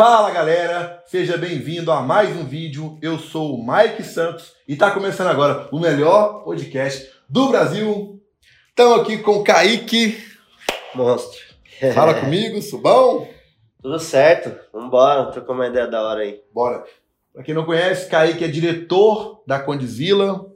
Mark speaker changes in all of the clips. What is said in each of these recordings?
Speaker 1: Fala galera, seja bem-vindo a mais um vídeo. Eu sou o Mike Santos e está começando agora o melhor podcast do Brasil. Estamos aqui com o Kaique.
Speaker 2: Monstro.
Speaker 1: Fala comigo, Subão.
Speaker 2: Tudo certo, vambora, trocar uma ideia da hora aí.
Speaker 1: Bora. Pra quem não conhece, Kaique é diretor da Condizila.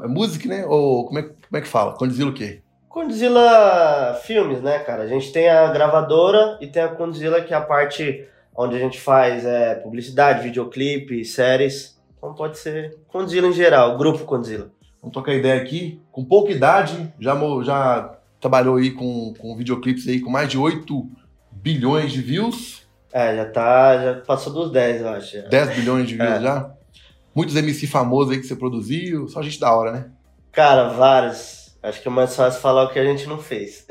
Speaker 1: É música, né? Ou como é, como é que fala? Condizila o quê?
Speaker 2: Condzilla Filmes, né, cara? A gente tem a gravadora e tem a Condzilla, que é a parte onde a gente faz é, publicidade, videoclipe, séries. Então pode ser Condzilla em geral, grupo Condzilla.
Speaker 1: Vamos trocar ideia aqui. Com pouca idade, já, já trabalhou aí com, com videoclipes aí com mais de 8 bilhões de views.
Speaker 2: É, já tá, já passou dos 10, eu acho. já.
Speaker 1: 10 bilhões de views
Speaker 2: É.
Speaker 1: já. Muitos MC famosos aí que você produziu. Só gente da hora, né?
Speaker 2: Cara, vários. Acho que é mais fácil falar o que a gente não fez.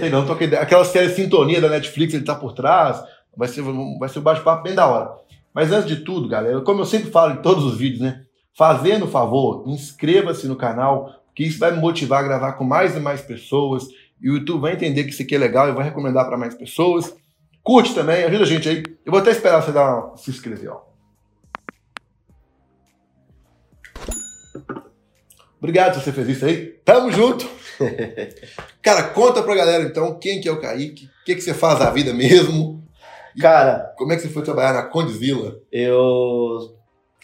Speaker 1: Sei não, ideia. Aquela série Sintonia da Netflix, ele tá por trás. Vai ser, vai ser um bate-papo bem da hora. Mas antes de tudo, galera, como eu sempre falo em todos os vídeos, né? Fazendo o favor, inscreva-se no canal, que isso vai me motivar a gravar com mais e mais pessoas. E o YouTube vai entender que isso aqui é legal e vai recomendar para mais pessoas. Curte também, ajuda a gente aí. Eu vou até esperar você dar uma, se inscrever, ó. Obrigado se você fez isso aí. Tamo junto. Cara, conta pra galera então quem que é o Kaique, o que, que você faz da vida mesmo,
Speaker 2: Cara,
Speaker 1: como é que você foi trabalhar na Condizila.
Speaker 2: eu.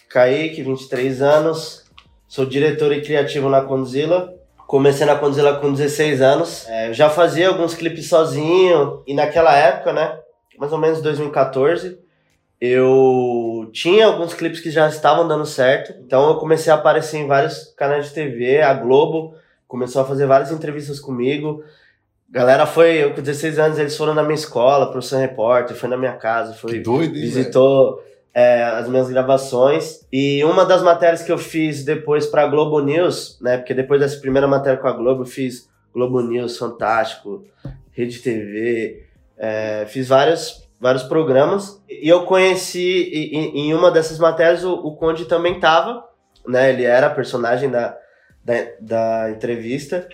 Speaker 2: Kaique, 23 anos, sou diretor e criativo na Condzilla. Comecei na Condzilla com 16 anos. É, eu já fazia alguns clipes sozinho, e naquela época, né? Mais ou menos 2014, eu tinha alguns clipes que já estavam dando certo. Então eu comecei a aparecer em vários canais de TV, a Globo começou a fazer várias entrevistas comigo. Galera foi, eu com 16 anos, eles foram na minha escola, pro Sun Repórter, foi na minha casa, foi
Speaker 1: Que doido, hein,
Speaker 2: visitou é, as minhas gravações. E uma das matérias que eu fiz depois pra Globo News, né? Porque depois dessa primeira matéria com a Globo, eu fiz Globo News, Fantástico, Rede TV, é, fiz vários, vários programas. E eu conheci, e- em uma dessas matérias, o, o Conde também tava, né? Ele era personagem da, da, da entrevista.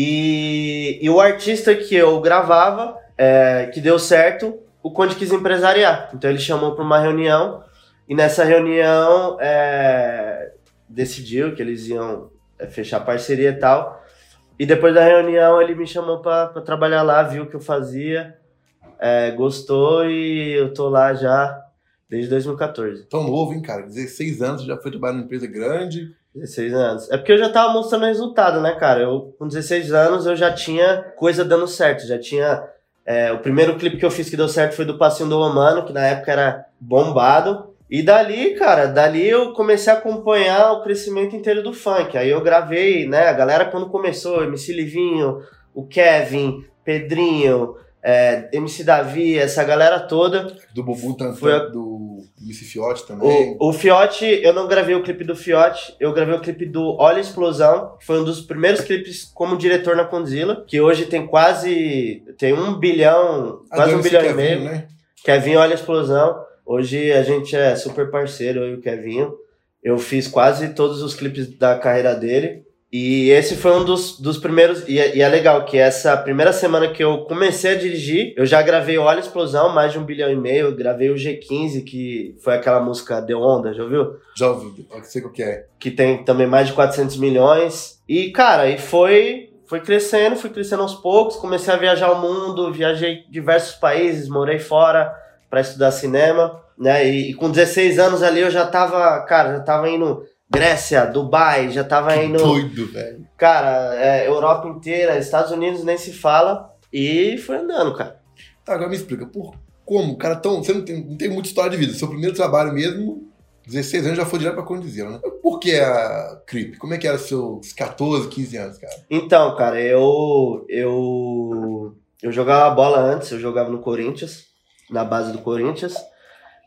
Speaker 2: E, e o artista que eu gravava, é, que deu certo, o Conde quis empresariar. Então ele chamou para uma reunião e nessa reunião é, decidiu que eles iam é, fechar parceria e tal. E depois da reunião ele me chamou para trabalhar lá, viu o que eu fazia, é, gostou e eu tô lá já desde 2014.
Speaker 1: Tão novo, hein, cara? 16 anos, já foi trabalhar numa empresa grande.
Speaker 2: 16 anos. É porque eu já tava mostrando resultado, né, cara? Eu, com 16 anos, eu já tinha coisa dando certo. Já tinha. é, o primeiro clipe que eu fiz que deu certo foi do Passinho do Romano, que na época era bombado. E dali, cara, dali eu comecei a acompanhar o crescimento inteiro do funk. Aí eu gravei, né? A galera quando começou, MC Livinho, o Kevin, Pedrinho, é, MC Davi, essa galera toda.
Speaker 1: Do Bubu Tantan,
Speaker 2: Foi a-
Speaker 1: do MC Fiote também.
Speaker 2: O, o Fiote, eu não gravei o clipe do Fiote, eu gravei o clipe do Olha a Explosão, que foi um dos primeiros clipes como diretor na Condzilla, que hoje tem quase. tem um bilhão,
Speaker 1: Ah,
Speaker 2: quase um bilhão e
Speaker 1: Kevinho,
Speaker 2: meio.
Speaker 1: né?
Speaker 2: Kevin Olha a Explosão. Hoje a gente é super parceiro, eu e o Kevinho. Eu fiz quase todos os clipes da carreira dele. E esse foi um dos, dos primeiros. E é, e é legal que essa primeira semana que eu comecei a dirigir, eu já gravei Olha Explosão, mais de um bilhão e meio. Gravei o G15, que foi aquela música The Onda, já ouviu?
Speaker 1: Já ouviu, eu sei qual que é.
Speaker 2: que tem também mais de 400 milhões. E, cara, e foi, foi crescendo, fui crescendo aos poucos. Comecei a viajar o mundo, viajei diversos países, morei fora para estudar cinema, né? E, e com 16 anos ali eu já tava, cara, já tava indo Grécia, Dubai, já tava
Speaker 1: Que
Speaker 2: indo,
Speaker 1: doido, velho.
Speaker 2: cara, é, Europa inteira, Estados Unidos nem se fala. E foi andando, cara.
Speaker 1: Tá, agora me explica, por como? Cara, tão, você não tem, não tem muita história de vida. Seu primeiro trabalho mesmo, 16 anos, já foi direto pra Condizila, né? Por que a Creep? Como é que era seus 14, 15 anos, cara?
Speaker 2: Então, cara, eu eu eu jogava bola antes, eu jogava no Corinthians, na base do Corinthians,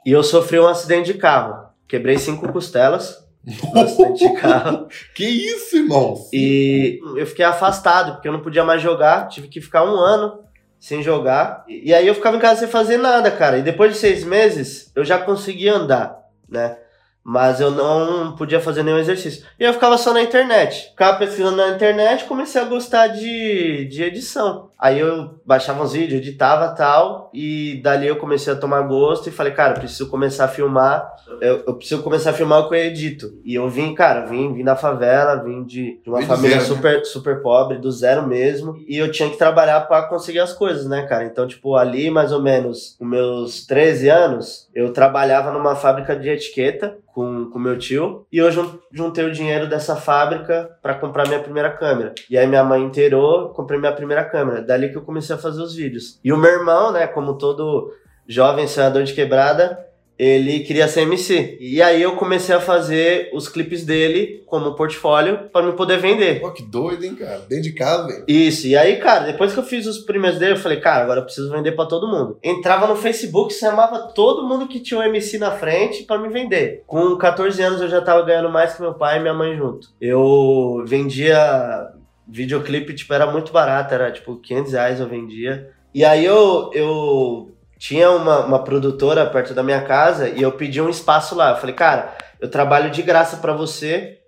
Speaker 2: e eu sofri um acidente de carro. Quebrei cinco costelas de carro.
Speaker 1: Que isso, irmão?
Speaker 2: E eu fiquei afastado, porque eu não podia mais jogar, tive que ficar um ano sem jogar. E e aí eu ficava em casa sem fazer nada, cara. E depois de seis meses, eu já conseguia andar, né? Mas eu não podia fazer nenhum exercício. E eu ficava só na internet. Ficava pesquisando na internet comecei a gostar de, de edição. Aí eu baixava uns vídeos, editava tal, e dali eu comecei a tomar gosto e falei, cara, preciso começar a filmar, eu, eu preciso começar a filmar o que eu edito. E eu vim, cara, vim, vim da favela, vim de, de uma
Speaker 1: do
Speaker 2: família
Speaker 1: zero, né?
Speaker 2: super, super pobre, do zero mesmo, e eu tinha que trabalhar pra conseguir as coisas, né, cara? Então, tipo, ali mais ou menos, com meus 13 anos, eu trabalhava numa fábrica de etiqueta com com meu tio, e eu jun- juntei o dinheiro dessa fábrica pra comprar minha primeira câmera. E aí minha mãe inteirou, comprei minha primeira câmera. Dali que eu comecei a fazer os vídeos. E o meu irmão, né, como todo jovem sonhador de quebrada, ele queria ser MC. E aí eu comecei a fazer os clipes dele como portfólio pra me poder vender.
Speaker 1: Pô, que doido, hein, cara? Dentro de casa, velho.
Speaker 2: Isso, e aí, cara, depois que eu fiz os primeiros dele, eu falei, cara, agora eu preciso vender pra todo mundo. Entrava no Facebook, chamava todo mundo que tinha um MC na frente pra me vender. Com 14 anos eu já tava ganhando mais que meu pai e minha mãe junto. Eu vendia videoclipe, tipo, era muito barato, era tipo 500 reais eu vendia. E aí eu, eu tinha uma, uma produtora perto da minha casa e eu pedi um espaço lá. Eu falei, cara, eu trabalho de graça pra você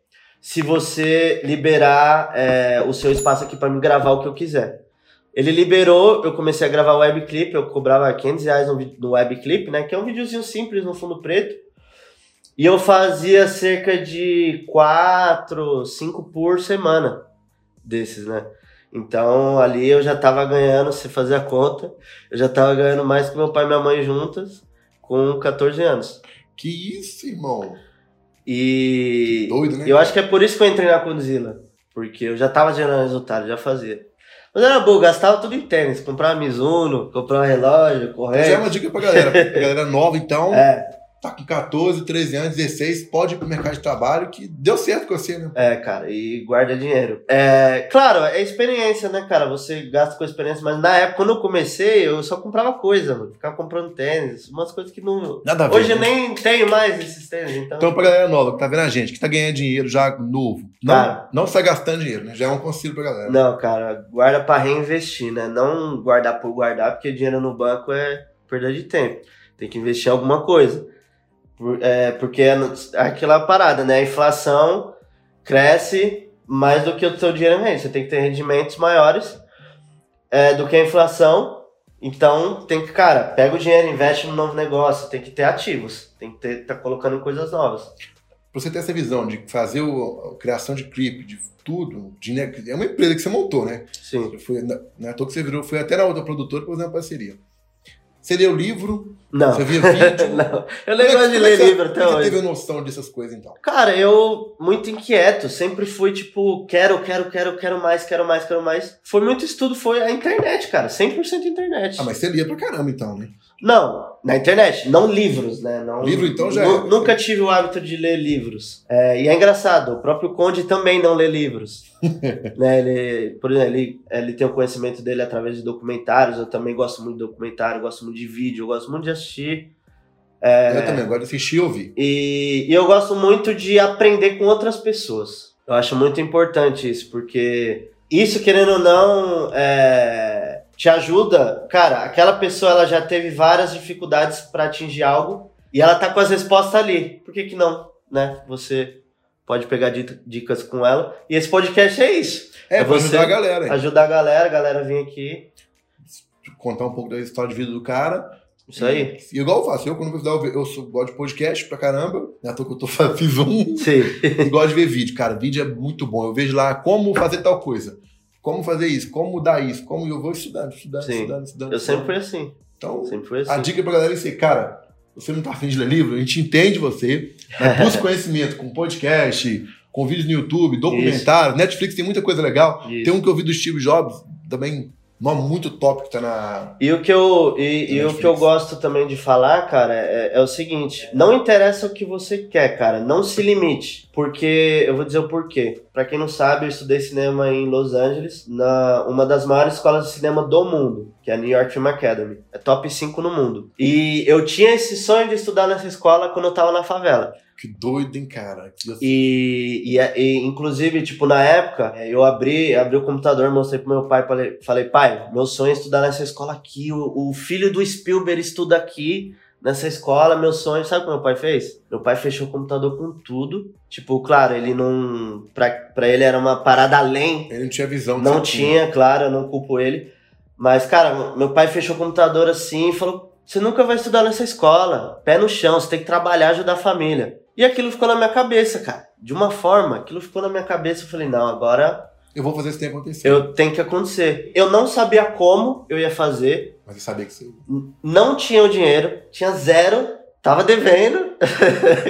Speaker 2: se você liberar é, o seu espaço aqui pra me gravar o que eu quiser. Ele liberou, eu comecei a gravar webclip, eu cobrava 500 reais no, no webclip, né? Que é um videozinho simples no fundo preto. E eu fazia cerca de 4, 5 por semana desses, né? Então ali eu já tava ganhando, se fazer a conta, eu já tava ganhando mais que meu pai e minha mãe juntas com 14 anos.
Speaker 1: Que isso, irmão?
Speaker 2: E
Speaker 1: Doido, né?
Speaker 2: eu acho que é por isso que eu entrei na Condzilla. Porque eu já tava gerando resultado, já fazia. Mas era bom, gastava tudo em tênis. Comprava Mizuno, comprava relógio,
Speaker 1: Mas é uma dica pra galera. Pra galera nova, então,
Speaker 2: É,
Speaker 1: tá com 14, 13 anos, 16, pode ir pro mercado de trabalho, que deu certo com você, né?
Speaker 2: é, cara, e guarda dinheiro. É, claro, é experiência, né, cara? Você gasta com experiência, mas na época, quando eu comecei, eu só comprava coisa, mano. Ficava comprando tênis, umas coisas que não.
Speaker 1: Nada a ver.
Speaker 2: Hoje eu
Speaker 1: né?
Speaker 2: nem tenho mais esses tênis, então.
Speaker 1: Então, pra galera nova que tá vendo a gente, que tá ganhando dinheiro já novo, não,
Speaker 2: Cara.
Speaker 1: não sai gastando dinheiro, né? Já é um conselho pra galera.
Speaker 2: Não, cara, guarda pra reinvestir, né? Não guardar por guardar, porque dinheiro no banco é perda de tempo. Tem que investir em alguma coisa. Por- é, porque é aquela parada, né? A inflação cresce mais do que o seu dinheiro rende. Você tem que ter rendimentos maiores é, do que a inflação. Então, tem que, cara, pega o dinheiro, investe no novo negócio. Tem que ter ativos. Tem que ter, tá colocando em coisas novas.
Speaker 1: Pra você ter essa visão de fazer o, a criação de clipe, de tudo, de, é uma empresa que você montou, né?
Speaker 2: Sim.
Speaker 1: Foi, na, não é toa que você virou, foi até na outra produtora pra fazer uma parceria. Você leu livro,
Speaker 2: Não.
Speaker 1: você via vídeo.
Speaker 2: não. Eu
Speaker 1: é
Speaker 2: nem
Speaker 1: que-
Speaker 2: gosto de
Speaker 1: é
Speaker 2: ler
Speaker 1: você-
Speaker 2: livro até
Speaker 1: como é
Speaker 2: hoje.
Speaker 1: Você teve noção dessas coisas, então?
Speaker 2: Cara, eu muito inquieto, sempre fui tipo, quero, quero, quero, quero mais, quero mais, quero mais. Foi muito estudo, foi a internet, cara, 100% internet.
Speaker 1: Ah, mas você lia pra caramba, então, né?
Speaker 2: Não, na internet, não livros, né? Não,
Speaker 1: Livro, então, já é.
Speaker 2: Nunca tive o hábito de ler livros. É, e é engraçado, o próprio Conde também não lê livros. né? ele, por exemplo, ele, ele tem o conhecimento dele através de documentários, eu também gosto muito de documentário, gosto muito de vídeo, eu gosto muito de assistir. É.
Speaker 1: Eu também, agora de assistir e ouvir.
Speaker 2: E, e eu gosto muito de aprender com outras pessoas. Eu acho muito importante isso, porque isso, querendo ou não, é, te ajuda. Cara, aquela pessoa ela já teve várias dificuldades para atingir algo e ela tá com as respostas ali. Por que, que não? Né? Você pode pegar di- dicas com ela. E esse podcast é isso.
Speaker 1: É,
Speaker 2: É você-
Speaker 1: ajudar a galera. hein?
Speaker 2: Ajudar a galera, a galera vir aqui.
Speaker 1: Contar um pouco da história de vida do cara.
Speaker 2: Isso aí.
Speaker 1: E igual eu faço, eu quando eu eu eu sou, gosto de podcast pra caramba. É à toa que eu tô, fiz um.
Speaker 2: Sim.
Speaker 1: e gosto de ver vídeo. Cara, vídeo é muito bom. Eu vejo lá como fazer tal coisa. Como fazer isso, como mudar isso, como eu vou estudando, estudando,
Speaker 2: Sim.
Speaker 1: estudando, estudando.
Speaker 2: Eu sempre fui assim.
Speaker 1: Então,
Speaker 2: Sempre fui assim.
Speaker 1: a dica pra galera é isso aí, cara. Você não tá afim de ler livro, a gente entende você. Mas busca conhecimento com podcast, com vídeos no YouTube, documentário. Netflix tem muita coisa legal.
Speaker 2: Isso.
Speaker 1: Tem um que eu vi do Steve Jobs, também, nome muito top que tá na.
Speaker 2: E o que eu, e, e o que eu gosto também de falar, cara, é, é o seguinte: não interessa o que você quer, cara, não se limite. Porque eu vou dizer o porquê. Pra quem não sabe, eu estudei cinema em Los Angeles, na uma das maiores escolas de cinema do mundo, que é a New York Film Academy. É top 5 no mundo. E eu tinha esse sonho de estudar nessa escola quando eu tava na favela.
Speaker 1: Que doido, hein, cara? Que-
Speaker 2: E, e, e, inclusive, tipo, na época, eh, eu abri, abri o computador, mostrei pro meu pai, falei, falei pai, meu sonho é estudar nessa escola aqui, o, o filho do Spielberg estuda aqui, nessa escola, meu sonho, sabe o que meu pai fez? Meu pai fechou o computador com tudo, tipo, claro, ele não, pra, pra ele era uma parada além,
Speaker 1: Ele não tinha visão.
Speaker 2: não
Speaker 1: você
Speaker 2: tinha, claro, eu não culpo ele, Mas, cara, meu pai fechou o computador assim e falou: você nunca vai estudar nessa escola. Pé no chão, você tem que trabalhar, ajudar a família. E aquilo ficou na minha cabeça, cara. De uma forma, aquilo ficou na minha cabeça. Eu falei, não, agora.
Speaker 1: Eu vou fazer isso tem acontecer.
Speaker 2: Eu tenho que acontecer. Eu não sabia como eu ia fazer.
Speaker 1: Mas eu sabia que você.
Speaker 2: Não tinha o dinheiro, tinha zero, tava devendo.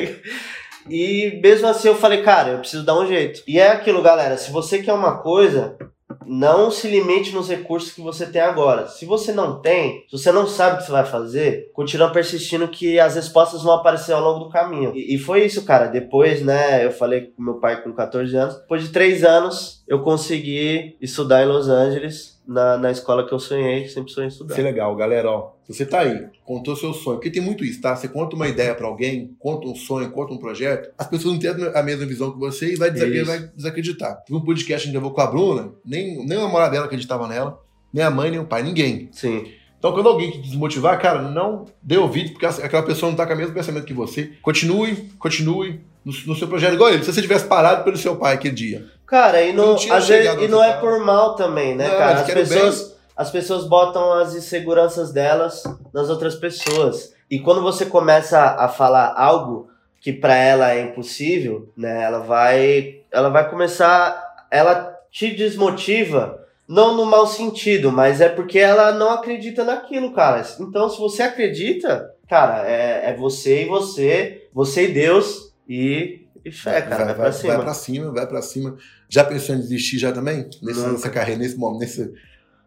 Speaker 2: e mesmo assim eu falei, cara, eu preciso dar um jeito. E é aquilo, galera. Se você quer uma coisa, não se limite nos recursos que você tem agora. Se você não tem, se você não sabe o que você vai fazer, continua persistindo que as respostas vão aparecer ao longo do caminho. E, e foi isso, cara. Depois, né, eu falei com meu pai com 14 anos. Depois de 3 anos, eu consegui estudar em Los Angeles na, na escola que eu sonhei, sempre sonhei estudar.
Speaker 1: É legal, galera, ó. Você tá aí, contou seu sonho, porque tem muito isso, tá? Você conta uma ideia para alguém, conta um sonho, conta um projeto, as pessoas não têm a mesma visão que você e vai, desacreditar. Vai desacreditar. Teve um podcast que a gente levou com a Bruna, nem, nem a namorada dela acreditava nela, nem a mãe, nem o pai, ninguém.
Speaker 2: Sim.
Speaker 1: Então, quando alguém te desmotivar, cara, não dê ouvido, porque aquela pessoa não tá com o mesmo pensamento que você. Continue, continue no, no seu projeto. Igual ele, se você tivesse parado pelo seu pai aquele dia.
Speaker 2: Cara, e não, não às vezes, e não é por mal também, né, não, cara? As pessoas, as pessoas botam as inseguranças delas nas outras pessoas. E quando você começa a falar algo que para ela é impossível, né, ela vai, ela vai começar, ela te desmotiva não no mau sentido, mas é porque ela não acredita naquilo, cara. Então, se você acredita, cara, é, é você e você, você e Deus e, e fé, cara. Vai, vai, vai, pra cima.
Speaker 1: Vai pra cima, vai pra cima. Já pensou em desistir já também? Nessa, nessa carreira, nesse momento, nesse,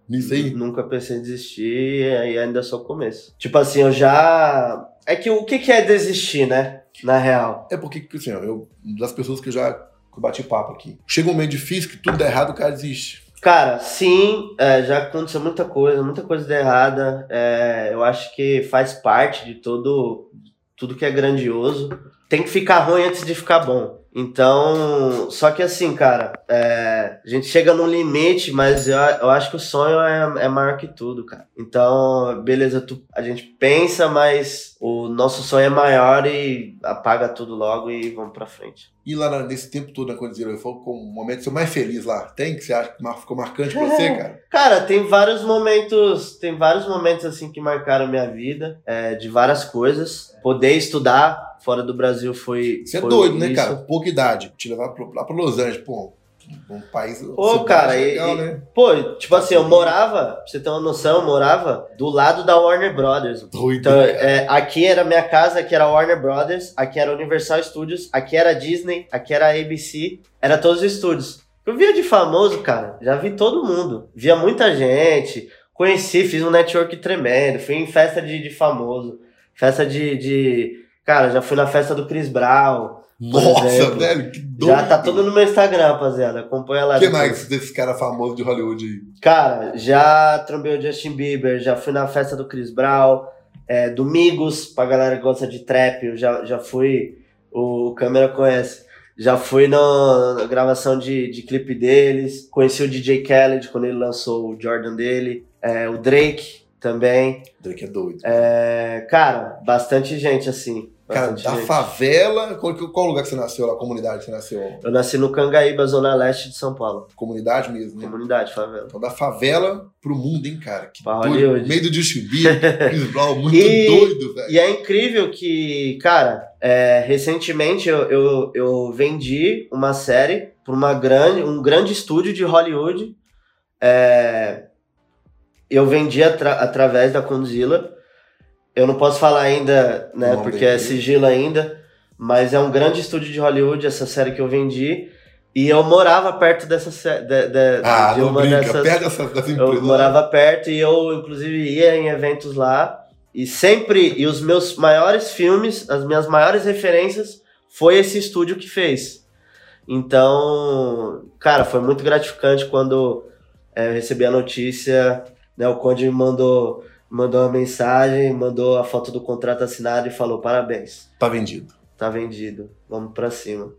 Speaker 1: nisso aí?
Speaker 2: Nunca pensei em desistir e ainda só o começo. Tipo assim, eu já. É que o que, que é desistir, né? Na real.
Speaker 1: É porque, assim, eu, das pessoas que eu já que eu bati papo aqui. Chega um momento difícil que tudo dá errado, o cara desiste.
Speaker 2: Cara, sim, é, já aconteceu muita coisa, muita coisa errada. É, eu acho que faz parte de todo tudo que é grandioso. Tem que ficar ruim antes de ficar bom. Então, só que assim, cara, é, a gente chega no limite, mas eu, eu acho que o sonho é, é maior que tudo, cara. Então, beleza, tu, a gente pensa, mas o nosso sonho é maior e apaga tudo logo e vamos pra frente.
Speaker 1: E lá nesse tempo todo na Condizeira, foi com o momento seu mais feliz lá? Tem que você acha que ficou marcante pra você, cara?
Speaker 2: Cara, tem vários momentos, tem vários momentos assim que marcaram minha vida, é, de várias coisas. Poder estudar fora do Brasil foi.
Speaker 1: Você
Speaker 2: é
Speaker 1: doido, isso. né, cara? Pouca idade. Te levar lá pra Los Angeles, pô. Um país.
Speaker 2: Pô, cara, legal, e, né? pô, tipo assim, eu morava, pra você ter uma noção, eu morava do lado da Warner Brothers.
Speaker 1: Doido,
Speaker 2: então, é, aqui era minha casa, aqui era Warner Brothers, aqui era Universal Studios, aqui era Disney, aqui era ABC, era todos os estúdios. Eu via de famoso, cara, já vi todo mundo. Via muita gente, conheci, fiz um network tremendo, fui em festa de, de famoso, festa de, de Cara, já fui na festa do Chris Brown.
Speaker 1: Nossa, velho, que doido.
Speaker 2: Já tá tudo no meu Instagram, rapaziada. Acompanha lá.
Speaker 1: O que mais desse cara famoso de Hollywood aí?
Speaker 2: Cara, já trombei o Justin Bieber, já fui na festa do Chris Brown, é, Domingos, pra galera que gosta de trap, eu já, já fui. O câmera conhece. Já fui no, na gravação de, de clipe deles. Conheci o DJ Khaled quando ele lançou o Jordan dele. É, o Drake também.
Speaker 1: Drake é doido.
Speaker 2: É, cara, bastante gente assim.
Speaker 1: Cara, da gente. favela, qual, qual lugar que você nasceu, a comunidade que você nasceu?
Speaker 2: Eu nasci no Cangaíba, zona leste de São Paulo.
Speaker 1: Comunidade mesmo, né?
Speaker 2: Comunidade, favela.
Speaker 1: Então da favela pro mundo, hein, cara? Que
Speaker 2: pra doido.
Speaker 1: Meio do Brown, muito e, doido, velho.
Speaker 2: E é incrível que, cara, é, recentemente eu, eu, eu vendi uma série pra uma grande, um grande estúdio de Hollywood. É, eu vendi atra através da Condzilla eu não posso falar ainda, né, porque é sigilo ainda, mas é um grande estúdio de Hollywood, essa série que eu vendi. E eu morava perto dessa de, de,
Speaker 1: ah, de uma brinca, dessas. Perto dessa, dessa
Speaker 2: eu morava perto e eu, inclusive, ia em eventos lá. E sempre, e os meus maiores filmes, as minhas maiores referências, foi esse estúdio que fez. Então, cara, foi muito gratificante quando é, eu recebi a notícia, né, o Conde me mandou mandou uma mensagem, mandou a foto do contrato assinado e falou: parabéns.
Speaker 1: Tá vendido.
Speaker 2: Tá vendido. Vamos pra cima.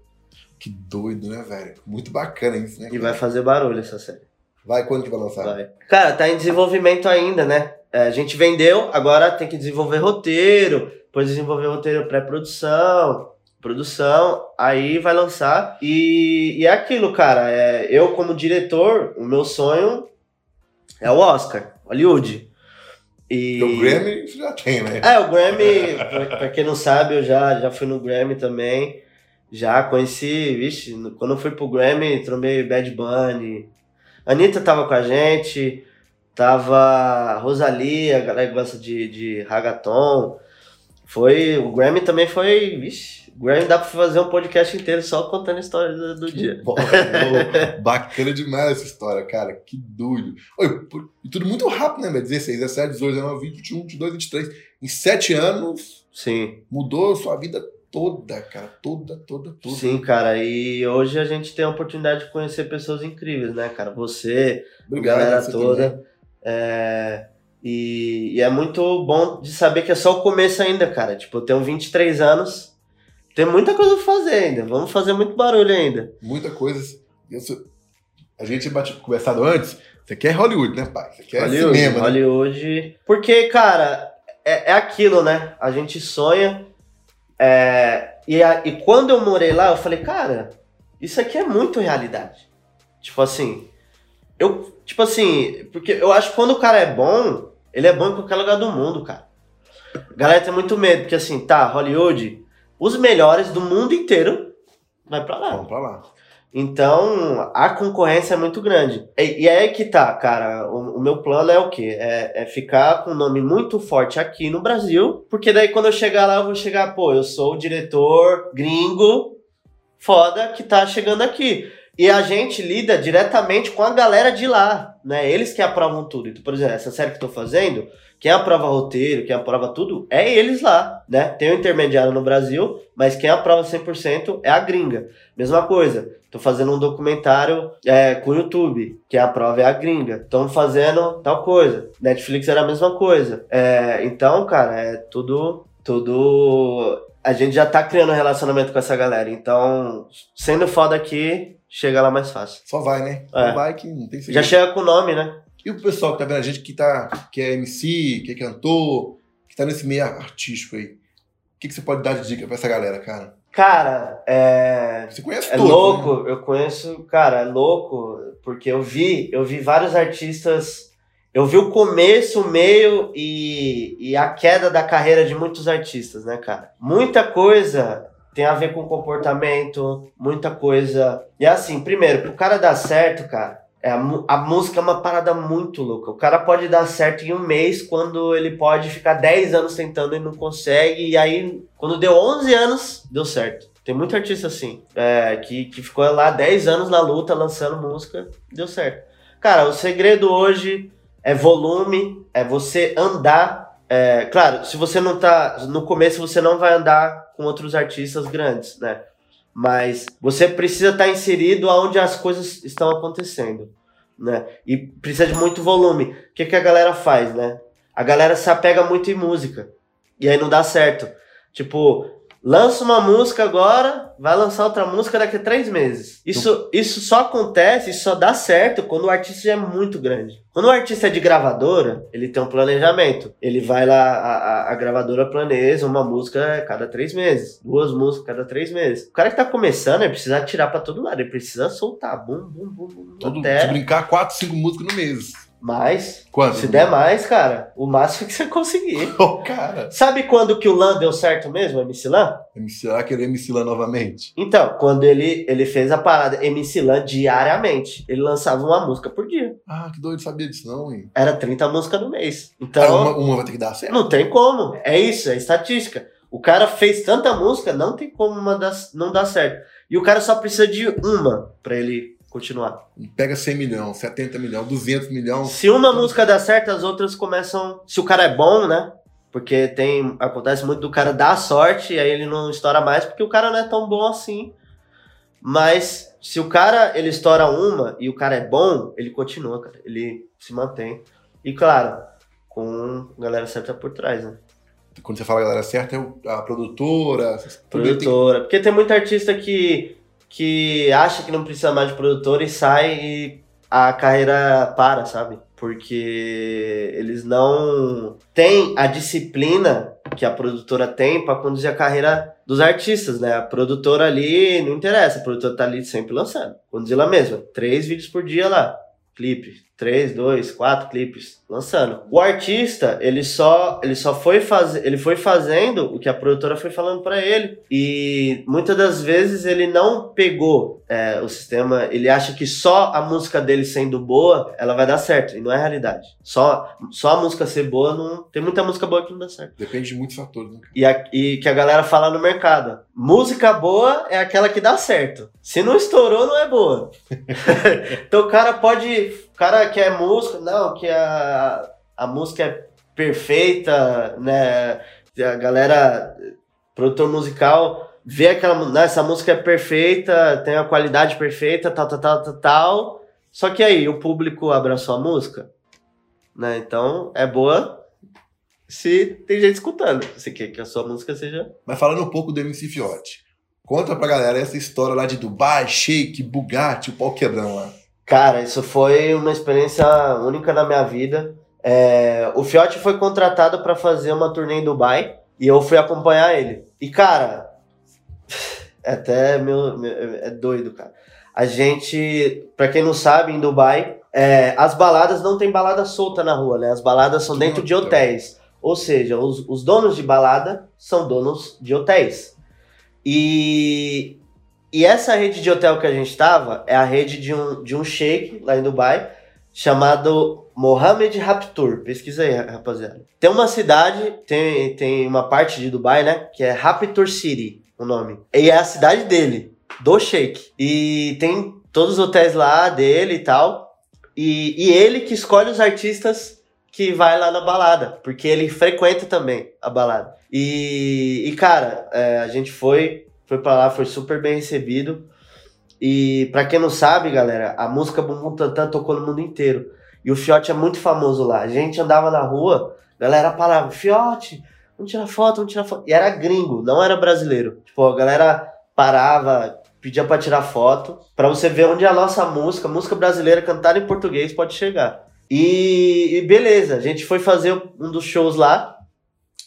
Speaker 1: Que doido, né, velho? Muito bacana isso, né?
Speaker 2: E vai fazer barulho essa série.
Speaker 1: Vai, quando que vai lançar?
Speaker 2: Vai. Cara, tá em desenvolvimento ainda, né? É, a gente vendeu, agora tem que desenvolver roteiro, depois desenvolver roteiro pré-produção, produção, aí vai lançar. E, e é aquilo, cara. É, eu, como diretor, o meu sonho é o Oscar. Hollywood. E...
Speaker 1: O Grammy já tem, né?
Speaker 2: É, o Grammy, pra, pra quem não sabe, eu já, já fui no Grammy também. Já conheci, vixe, quando eu fui pro Grammy, trombei Bad Bunny. Anitta tava com a gente, tava Rosalia, a galera que gosta de, de ragaton. Foi, o Grammy também foi, vixe, Grammy dá pra fazer um podcast inteiro só contando a história do, do dia.
Speaker 1: Pô, bacana demais essa história, cara, que doido. Oi, e tudo muito rápido, né, velho? 16, 17, 18, 19, 20, 21, 22, 23. Em sete anos,
Speaker 2: Sim.
Speaker 1: mudou sua vida toda, cara, toda, toda, toda.
Speaker 2: Sim, cara, e hoje a gente tem a oportunidade de conhecer pessoas incríveis, né, cara? Você,
Speaker 1: Obrigado,
Speaker 2: a galera
Speaker 1: você
Speaker 2: toda. É, e, e é muito bom de saber que é só o começo ainda, cara. Tipo, eu tenho 23 anos, tem muita coisa pra fazer ainda. Vamos fazer muito barulho ainda.
Speaker 1: Muita coisa. Isso- a gente tinha batido- conversado antes. Você quer Hollywood, né, pai? Você quer
Speaker 2: Hollywood,
Speaker 1: cinema, né?
Speaker 2: Hollywood. Porque, cara, é, é aquilo, né? A gente sonha. é, e, a- e quando eu morei lá, eu falei, cara, isso aqui é muito realidade. Tipo assim, eu, tipo assim, porque eu acho que quando o cara é bom, ele é bom em qualquer lugar do mundo, cara. A galera tem muito medo, porque assim, tá, Hollywood, os melhores do mundo inteiro vai pra lá.
Speaker 1: Lá.
Speaker 2: Então, a concorrência é muito grande. E, e é aí que tá, cara. O, o meu plano é o quê? É, é ficar com um nome muito forte aqui no Brasil, porque daí quando eu chegar lá, eu vou chegar, pô, eu sou o diretor gringo foda que tá chegando aqui. E a gente lida diretamente com a galera de lá, né? Eles que aprovam tudo. Então, por exemplo, essa série que eu tô fazendo, quem aprova roteiro, quem aprova tudo, é eles lá, né? Tem um intermediário no Brasil, mas quem aprova 100% é a gringa. Mesma coisa, tô fazendo um documentário é, com o YouTube, quem aprova é a gringa. Estamos fazendo tal coisa. Netflix era a mesma coisa. É, então, cara, é tudo, tudo... A gente já tá criando um relacionamento com essa galera. Então, sendo foda aqui, chega lá mais fácil.
Speaker 1: Só vai, né?
Speaker 2: É.
Speaker 1: Só vai que não tem segredo.
Speaker 2: Já chega com o nome, né?
Speaker 1: E o pessoal que tá vendo a gente que, tá, que é MC, que é cantor, que tá nesse meio artístico aí. O que, que você pode dar de dica pra essa galera, cara?
Speaker 2: Cara, é...
Speaker 1: Você conhece
Speaker 2: É
Speaker 1: todos,
Speaker 2: louco,
Speaker 1: né?
Speaker 2: eu conheço, cara, é louco, porque eu vi, eu vi vários artistas, eu vi o começo, o meio e, e a queda da carreira de muitos artistas, né, cara? Muita coisa tem a ver com comportamento, muita coisa. E assim, primeiro, pro cara dar certo, cara, é a música é uma parada muito louca. O cara pode dar certo em um mês quando ele pode ficar 10 anos tentando e não consegue, e aí, quando deu 11 anos, deu certo. Tem muito artista assim, é, que, que ficou lá 10 anos na luta, lançando música, deu certo. Cara, o segredo hoje é volume, é você andar. é, claro, se você não tá. No começo você não vai andar com outros artistas grandes, né? Mas você precisa estar inserido aonde as coisas estão acontecendo, né? E precisa de muito volume. O que, que a galera faz, né? A galera se apega muito em música. E aí não dá certo. Tipo, lança uma música agora, vai lançar outra música daqui a três meses. Isso, isso só acontece, isso só dá certo quando o artista já é muito grande. Quando o artista é de gravadora, ele tem um planejamento. Ele vai lá, a, a- a gravadora planeja uma música cada três meses, duas músicas cada três meses. O cara que tá começando, ele precisa atirar pra todo lado, ele precisa soltar, bum, bum, bum, bum,
Speaker 1: Todo,
Speaker 2: até
Speaker 1: Se brincar, quatro, cinco músicas no mês.
Speaker 2: Mais.
Speaker 1: Quanto?
Speaker 2: Se der mais, cara, o máximo que você conseguir.
Speaker 1: Ô, cara.
Speaker 2: Sabe quando que o Lan deu certo mesmo, MC Lan?
Speaker 1: MC lá querer MC lá novamente.
Speaker 2: Então, quando ele, ele fez a parada MC Lan diariamente, ele lançava uma música por dia.
Speaker 1: Ah, que doido, sabia disso não, hein?
Speaker 2: Era 30 músicas no mês.
Speaker 1: Ah,
Speaker 2: Então,
Speaker 1: uma, uma vai ter que dar certo.
Speaker 2: não tem como. É isso, é estatística. O cara fez tanta música, não tem como uma das, não dar certo. E o cara só precisa de uma pra ele continuar.
Speaker 1: Pega 100 milhões, 70 milhões, 200 milhões.
Speaker 2: Se uma música dá certo, as outras começam. Se o cara é bom, né? Porque tem. Acontece muito do cara dar sorte e aí ele não estoura mais, porque o cara não é tão bom assim. Mas se o cara ele estoura uma e o cara é bom, ele continua, cara. Ele se mantém. E claro, com galera certa por trás, né?
Speaker 1: Quando você fala a galera certa, é a produtora. tudo tem-
Speaker 2: Produtora. Porque tem muita artista que, que acha que não precisa mais de produtora e sai e a carreira para, sabe? Porque eles não têm a disciplina que a produtora tem para conduzir a carreira dos artistas, né? A produtora ali não interessa, a produtora tá ali sempre lançando. Conduzir ela mesma. Três vídeos por dia lá. Clipe. Três, dois, quatro clipes lançando. O artista, ele só, ele só foi fazer, ele foi fazendo o que a produtora foi falando para ele e muitas das vezes ele não pegou é, o sistema, ele acha que só a música dele sendo boa, ela vai dar certo e não é realidade. Só, só a música ser boa não tem muita música boa que não dá certo.
Speaker 1: Depende de muitos fatores. Né?
Speaker 2: E, a, e que a galera fala no mercado. Música boa é aquela que dá certo. Se não estourou, não é boa. então o cara pode cara que é músico, não, que a, a música é perfeita, né? A galera, produtor musical, vê aquela, né, essa música é perfeita, tem a qualidade perfeita, tal, tal, tal, tal, tal. Só que aí, o público abraçou a música, né? Então, é boa se tem gente escutando. Você quer que a sua música seja...
Speaker 1: Mas falando um pouco do MC Fiote, conta pra galera essa história lá de Dubai, Shake, Bugatti, o pau quebrão lá.
Speaker 2: Cara, isso foi uma experiência única na minha vida. É, o Fiote foi contratado para fazer uma turnê em Dubai e eu fui acompanhar ele. E, cara, é até meu, meu, é doido, cara. A gente, para quem não sabe, em Dubai, é, as baladas não tem balada solta na rua, né? As baladas são dentro de hotéis. Ou seja, os, os donos de balada são donos de hotéis. E e essa rede de hotel que a gente estava é a rede de um, de um sheik lá em Dubai, chamado Mohammed Raptur. Pesquisa aí, rapaziada. Tem uma cidade, tem, tem uma parte de Dubai, né? Que é Raptur City, o nome. E é a cidade dele, do sheik. E tem todos os hotéis lá dele e tal. E, e ele que escolhe os artistas que vai lá na balada, porque ele frequenta também a balada. E, e cara, é, a gente foi foi para lá, foi super bem recebido. E para quem não sabe, galera, a música Bumbum Tantan tocou no mundo inteiro. E o Fiote é muito famoso lá. A gente andava na rua, galera falava, Fiote, vamos tirar foto, vamos tirar foto. E era gringo, não era brasileiro. Tipo, a galera parava, pedia para tirar foto, para você ver onde a nossa música, música brasileira cantada em português, pode chegar. E, e beleza, a gente foi fazer um dos shows lá,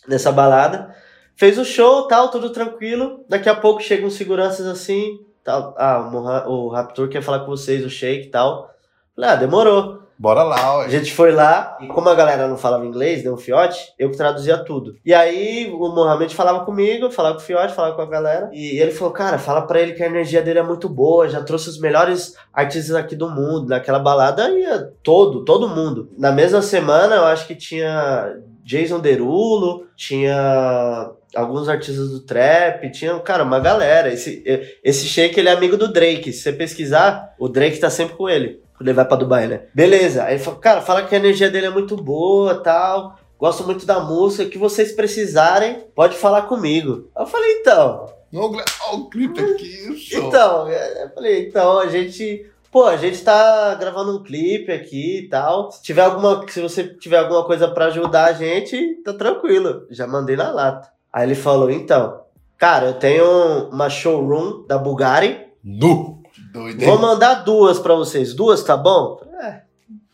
Speaker 2: nessa balada. Fez o show, tal, tudo tranquilo. Daqui a pouco chegam seguranças assim, tal. Ah, o, Raptor quer falar com vocês, o Shake e tal. Falei, ah, demorou.
Speaker 1: Bora lá, ué.
Speaker 2: A gente foi lá, e como a galera não falava inglês, deu um fiote, eu que traduzia tudo. E aí o Mohamed falava comigo, falava com o fiote, falava com a galera. E ele falou, cara, fala pra ele que a energia dele é muito boa, já trouxe os melhores artistas aqui do mundo. Naquela balada ia todo, todo mundo. Na mesma semana, eu acho que tinha Jason Derulo, tinha alguns artistas do trap, tinha, cara, uma galera. Esse, esse Shake, ele é amigo do Drake. Se você pesquisar, o Drake tá sempre com ele. Quando ele vai pra Dubai, né? Beleza. Aí ele falou, cara, fala que a energia dele é muito boa tal. Gosto muito da música. que vocês precisarem, pode falar comigo. Eu falei, então.
Speaker 1: Olha o clipe aqui. Isso.
Speaker 2: Então, eu falei, então, a gente. Pô, a gente tá gravando um clipe aqui e tal. Se tiver alguma, se você tiver alguma coisa para ajudar a gente, tá tranquilo. Já mandei na lata. Aí ele falou: então, cara, eu tenho uma showroom da.
Speaker 1: Nu! Doido,
Speaker 2: Vou mandar duas para vocês. Duas, tá bom?
Speaker 1: É.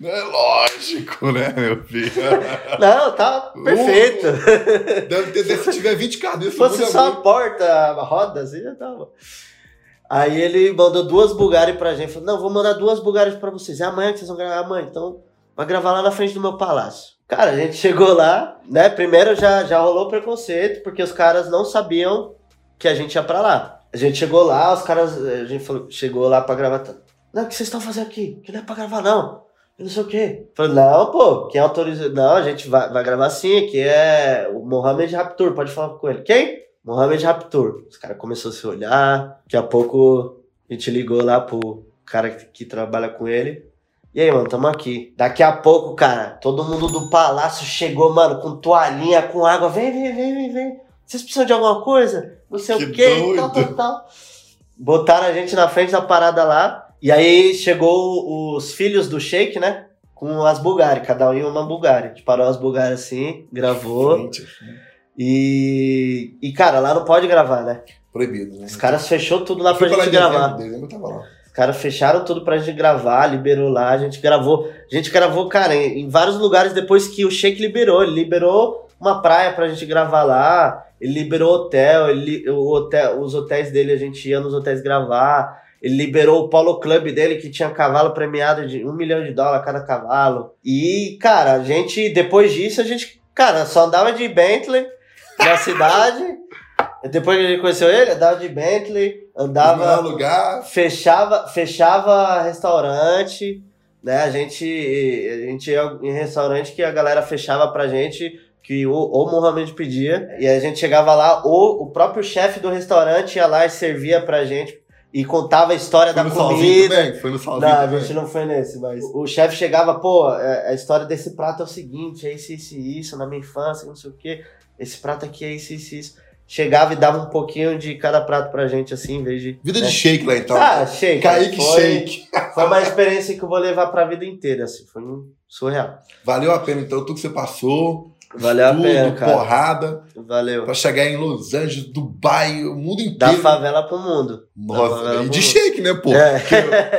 Speaker 1: É lógico, né, meu filho?
Speaker 2: Não, tá perfeito.
Speaker 1: Uh, deve ter, se tiver 20 cabeças. Se
Speaker 2: fosse só a porta, a roda, assim já tava. Aí ele mandou duas Bugatti pra gente. Falou, não, vou mandar duas Bugatti pra vocês. É amanhã que vocês vão gravar. Amanhã, então vai gravar lá na frente do meu palácio. Cara, a gente chegou lá, né? Primeiro já, já rolou preconceito, porque os caras não sabiam que a gente ia pra lá. A gente chegou lá, os caras. A gente falou, chegou lá pra gravar. Não, o que vocês estão fazendo aqui? Que não é pra gravar, não. Eu não sei o quê. Falei, não, pô, quem autoriza. Não, a gente vai, vai gravar sim, aqui é o Mohamed Raptor, pode falar com ele. Quem? Mohamed Raptor. Os caras começaram a se olhar, daqui a pouco a gente ligou lá pro cara que, que trabalha com ele. E aí, mano, tamo aqui. Daqui a pouco, cara, todo mundo do palácio chegou, mano, com toalhinha, com água. Vem, vem, vem, vem, vem. Vocês precisam de alguma coisa? Não sei que o quê, doido. tal, tal, tal. Botaram a gente na frente da parada lá. E aí chegou os filhos do Sheik, né? Com as Bulgari, cada um em uma Bulgari. A gente parou as Bulgari assim, gravou. Frente, assim. E, e, cara, lá não pode gravar, né?
Speaker 1: Proibido, né?
Speaker 2: Os caras fechou tudo lá pra gente gravar.
Speaker 1: Dezembro, eu tava lá
Speaker 2: caras fecharam tudo pra gente gravar, liberou lá, a gente gravou. A gente gravou, cara, em, em vários lugares depois que o Sheik liberou. Ele liberou uma praia pra gente gravar lá, ele liberou hotel, ele, o hotel, os hotéis dele a gente ia nos hotéis gravar. Ele liberou o Polo Club dele, que tinha cavalo premiado de um milhão de dólares cada cavalo. E, cara, a gente, depois disso, a gente, cara, só andava de Bentley na cidade. Depois que a gente conheceu ele, andava de Bentley, andava.
Speaker 1: lugar.
Speaker 2: Fechava, fechava restaurante, né? A gente, a gente ia em restaurante que a galera fechava pra gente, que o, o Mohamed pedia, e a gente chegava lá, ou o próprio chefe do restaurante ia lá e servia pra gente e contava a história
Speaker 1: Foi
Speaker 2: da comida.
Speaker 1: também? Foi no Salzinho
Speaker 2: Não, a
Speaker 1: também?
Speaker 2: gente não foi nesse, mas o chefe chegava, pô, é, a história desse prato é o seguinte, é isso, isso isso, na minha infância, não sei o quê, esse prato aqui é isso, isso isso. Chegava e dava um pouquinho de cada prato pra gente, assim, em vez de...
Speaker 1: Vida
Speaker 2: né?
Speaker 1: de shake lá então.
Speaker 2: Ah, shake.
Speaker 1: Kaique
Speaker 2: foi,
Speaker 1: Shake.
Speaker 2: Foi uma experiência que eu vou levar pra vida inteira, assim, foi um surreal.
Speaker 1: Valeu a pena então tudo que você passou.
Speaker 2: Valeu a
Speaker 1: tudo,
Speaker 2: pena, cara.
Speaker 1: porrada.
Speaker 2: Valeu.
Speaker 1: Pra chegar em Los Angeles, Dubai, o mundo
Speaker 2: Da
Speaker 1: inteiro.
Speaker 2: favela pro mundo. Da
Speaker 1: Nossa, e de shake, né, pô?
Speaker 2: É.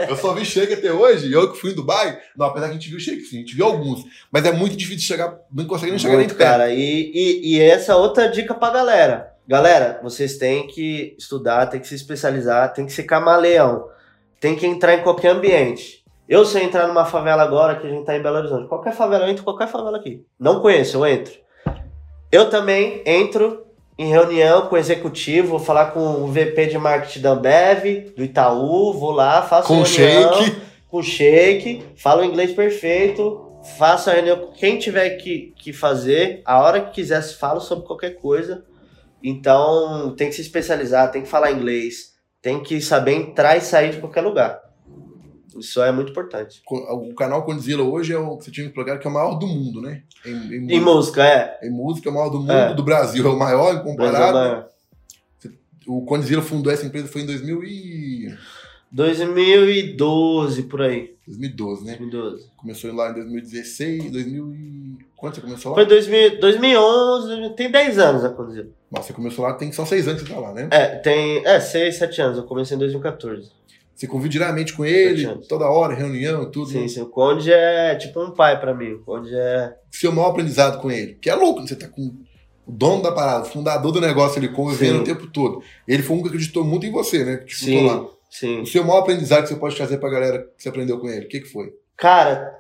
Speaker 1: Eu, eu só vi shake até hoje, eu que fui em Dubai. Não, apesar que a gente viu shake sim, a gente viu alguns. Mas é muito difícil chegar, não consegue nem chegar nem
Speaker 2: Muito,
Speaker 1: de perto.
Speaker 2: cara. E, e, e essa é outra dica pra galera. Galera, vocês têm que estudar, tem que se especializar, tem que ser camaleão. Tem que entrar em qualquer ambiente. Eu, se eu entrar numa favela agora, que a gente tá em Belo Horizonte, qualquer favela, eu entro em qualquer favela aqui. Não conheço, eu entro. Eu também entro em reunião com o executivo, vou falar com o VP de marketing da Ambev, do Itaú, vou lá, faço
Speaker 1: Com
Speaker 2: reunião
Speaker 1: shake.
Speaker 2: com shake, falo inglês perfeito, faço a reunião com quem tiver que, que fazer, a hora que quiser, falo sobre qualquer coisa. Então, tem que se especializar, tem que falar inglês, tem que saber entrar e sair de qualquer lugar. Isso é muito importante.
Speaker 1: O canal Condzilla hoje é o que você tinha me explorado, que é o maior do mundo, né? Em, em
Speaker 2: Em música, é.
Speaker 1: Em música, é o maior do mundo,
Speaker 2: É.
Speaker 1: do Brasil, é o maior comparado.
Speaker 2: né?
Speaker 1: O Condzilla fundou essa empresa foi em 2000 e...
Speaker 2: 2012, por aí.
Speaker 1: 2012, né?
Speaker 2: 2012.
Speaker 1: Começou lá em 2016, 2000 e... Quando você começou lá?
Speaker 2: Foi 2000, 2011, tem 10 anos a conduzir.
Speaker 1: Nossa, você começou lá, tem só seis anos que você tá lá, né?
Speaker 2: É, tem, é, 6, 7 anos. Eu comecei em 2014.
Speaker 1: Você convive diariamente com ele, toda hora, reunião e tudo.
Speaker 2: Sim,
Speaker 1: né?
Speaker 2: sim. O Conde é tipo um pai pra mim. O Conde é.
Speaker 1: Seu maior aprendizado com ele. Que é louco, né? você tá com o dono da parada, o fundador do negócio, ele convivendo
Speaker 2: Sim.
Speaker 1: o tempo todo. Ele foi um que acreditou muito em você, né? Te botou lá.
Speaker 2: Sim.
Speaker 1: O seu maior aprendizado que você pode trazer pra galera que você aprendeu com ele, o que, que foi?
Speaker 2: Cara,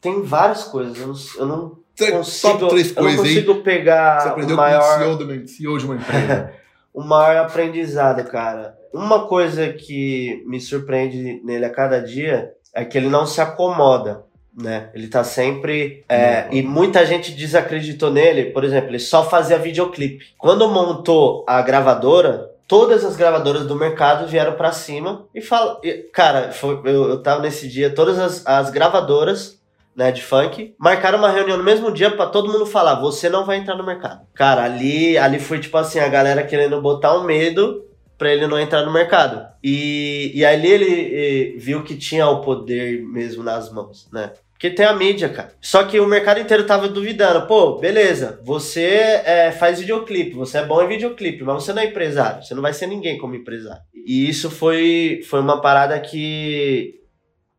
Speaker 2: tem várias coisas. Eu não, eu não consigo.
Speaker 1: Top três
Speaker 2: eu não
Speaker 1: coisas aí que
Speaker 2: consigo pegar
Speaker 1: você
Speaker 2: o
Speaker 1: aprendeu
Speaker 2: maior,
Speaker 1: com o CEO, do, CEO de uma empresa.
Speaker 2: o maior aprendizado, cara. Uma coisa que me surpreende nele a cada dia é que ele não se acomoda. Né? Ele tá sempre. é,
Speaker 1: Não.
Speaker 2: e muita gente desacreditou nele. Por exemplo, ele só fazia videoclipe. Quando montou a gravadora, todas as gravadoras do mercado vieram pra cima e falam. Cara, foi- eu, eu tava nesse dia, todas as, as gravadoras né, de funk, marcaram uma reunião no mesmo dia pra todo mundo falar: você não vai entrar no mercado. Cara, ali, ali foi tipo assim, a galera querendo botar um medo pra ele não entrar no mercado. E, e ali ele eh, viu que tinha o poder mesmo nas mãos, né? Porque tem a mídia, cara. Só que o mercado inteiro tava duvidando. Pô, beleza, você é, faz videoclipe, você é bom em videoclipe, mas você não é empresário. Você não vai ser ninguém como empresário. E isso foi, foi uma parada que,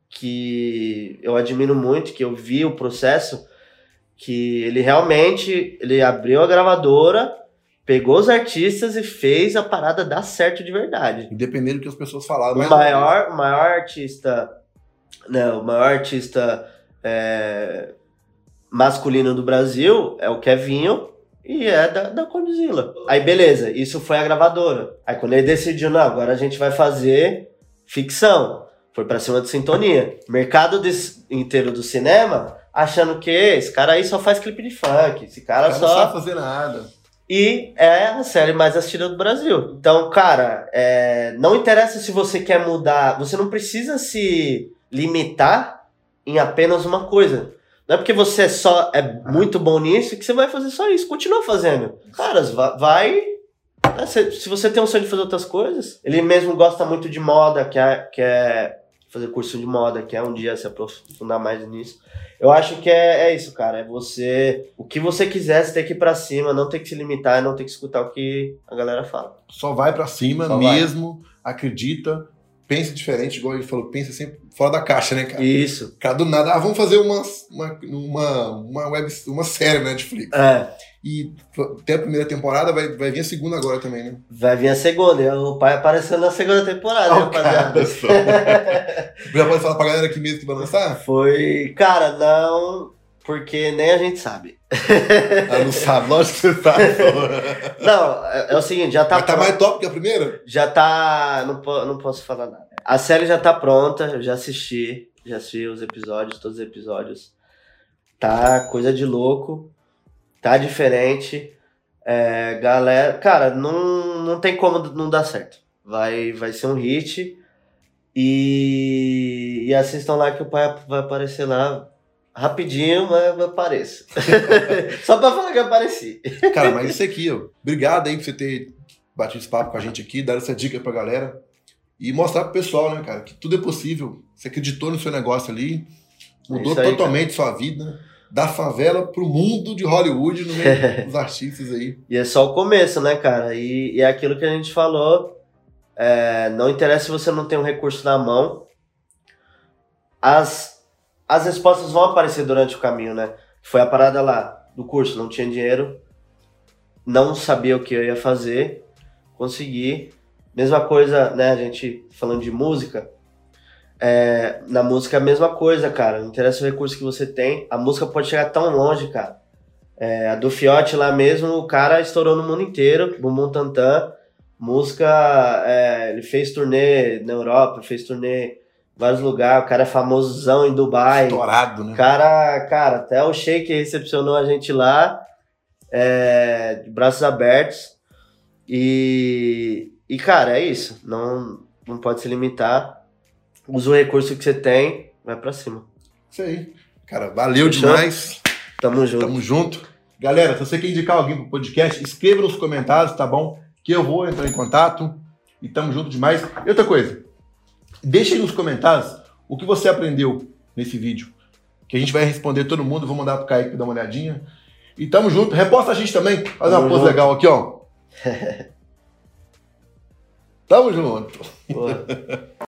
Speaker 2: que eu admiro muito, que eu vi o processo, que ele realmente ele abriu a gravadora, pegou os artistas e fez a parada dar certo de verdade.
Speaker 1: Independente do que as pessoas falaram.
Speaker 2: O maior, o maior artista, né, o maior artista é, masculino do Brasil é o Kevinho e é da, da Condzilla. Aí beleza, isso foi a gravadora. Aí quando ele decidiu, não, agora a gente vai fazer ficção. Foi pra cima de sintonia. Mercado desse- inteiro do cinema achando que esse cara aí só faz clipe de funk, esse cara
Speaker 1: cara
Speaker 2: só
Speaker 1: não sabe fazer nada.
Speaker 2: e é a série mais assistida do Brasil. Então, cara, é, não interessa se você quer mudar, você não precisa se limitar em apenas uma coisa. Não é porque você só é muito bom nisso que você vai fazer só isso. Continua fazendo. Caras, va- vai. né, Se se você tem um sonho de fazer outras coisas, ele mesmo gosta muito de moda, quer, quer fazer curso de moda, quer um dia se aprofundar mais nisso. Eu acho que é, é isso, cara. É você. O que você quiser, você tem que ir pra cima, não tem que se limitar, não tem que escutar o que a galera fala.
Speaker 1: Só vai pra cima
Speaker 2: Só vai.
Speaker 1: mesmo, acredita, pensa diferente, igual ele falou, pensa sempre fora da caixa, né, cara?
Speaker 2: Isso.
Speaker 1: Cara, do nada, ah, vamos fazer uma, uma, uma, uma web, uma série na Netflix.
Speaker 2: É.
Speaker 1: E tem a primeira temporada, vai, vai vir a segunda agora também, né?
Speaker 2: Vai vir a segunda. e O pai apareceu na segunda temporada,
Speaker 1: Oh,
Speaker 2: rapaziada.
Speaker 1: Já pode falar pra galera aqui mesmo que vai lançar?
Speaker 2: Foi. Cara, não. Porque nem a gente sabe.
Speaker 1: Ah, não sabe, lógico que você sabe.
Speaker 2: Não, é, é o seguinte, já tá.
Speaker 1: Mas tá
Speaker 2: pronto.
Speaker 1: mais top que a primeira?
Speaker 2: Já tá. Não, não posso falar nada. A série já tá pronta, eu já assisti. Já assisti os episódios, todos os episódios. Tá coisa de louco. Tá diferente. É, galera. Cara, não, não tem como não dar certo. Vai, vai ser um hit. E, e assistam lá que o pai vai aparecer lá rapidinho, mas apareça. Só pra falar que eu apareci.
Speaker 1: Cara, mas isso aqui, ó. Obrigado aí por você ter batido esse papo com a gente aqui, dar essa dica pra galera. E mostrar pro pessoal, né, cara, que tudo é possível. Você acreditou no seu negócio ali, mudou
Speaker 2: isso aí,
Speaker 1: totalmente sua vida. Da favela pro mundo de Hollywood, no meio dos artistas aí.
Speaker 2: E é só o começo, né, cara? E, e é aquilo que a gente falou. é, não interessa se você não tem um recurso na mão. As, as respostas vão aparecer durante o caminho, né? Foi a parada lá do curso, não tinha dinheiro, não sabia o que eu ia fazer, consegui. Mesma coisa, né? A gente falando de música. é, na música é a mesma coisa, cara. Não interessa o recurso que você tem. A música pode chegar tão longe, cara. É, a do Fiote lá mesmo, o cara estourou no mundo inteiro, Bumbum Tantan. Música, é, ele fez turnê na Europa, fez turnê vários lugares, o cara é famosão em Dubai.
Speaker 1: Estourado, né?
Speaker 2: cara, cara, até o Sheik recepcionou a gente lá, é, de braços abertos. E, e, cara, é isso. Não, não pode se limitar. Usa o recurso que você tem, vai pra cima.
Speaker 1: Isso aí. Cara, valeu demais.
Speaker 2: Tamo junto.
Speaker 1: Tamo junto. Galera, se você quer indicar alguém pro podcast, escreva nos comentários, tá bom? Que eu vou entrar em contato. E tamo junto demais. E outra coisa, deixa aí nos comentários o que você aprendeu nesse vídeo. Que a gente vai responder todo mundo. Vou mandar pro Kaique dar uma olhadinha. E tamo junto. Reposta a gente também. Faz uma pose legal aqui, ó. tamo junto.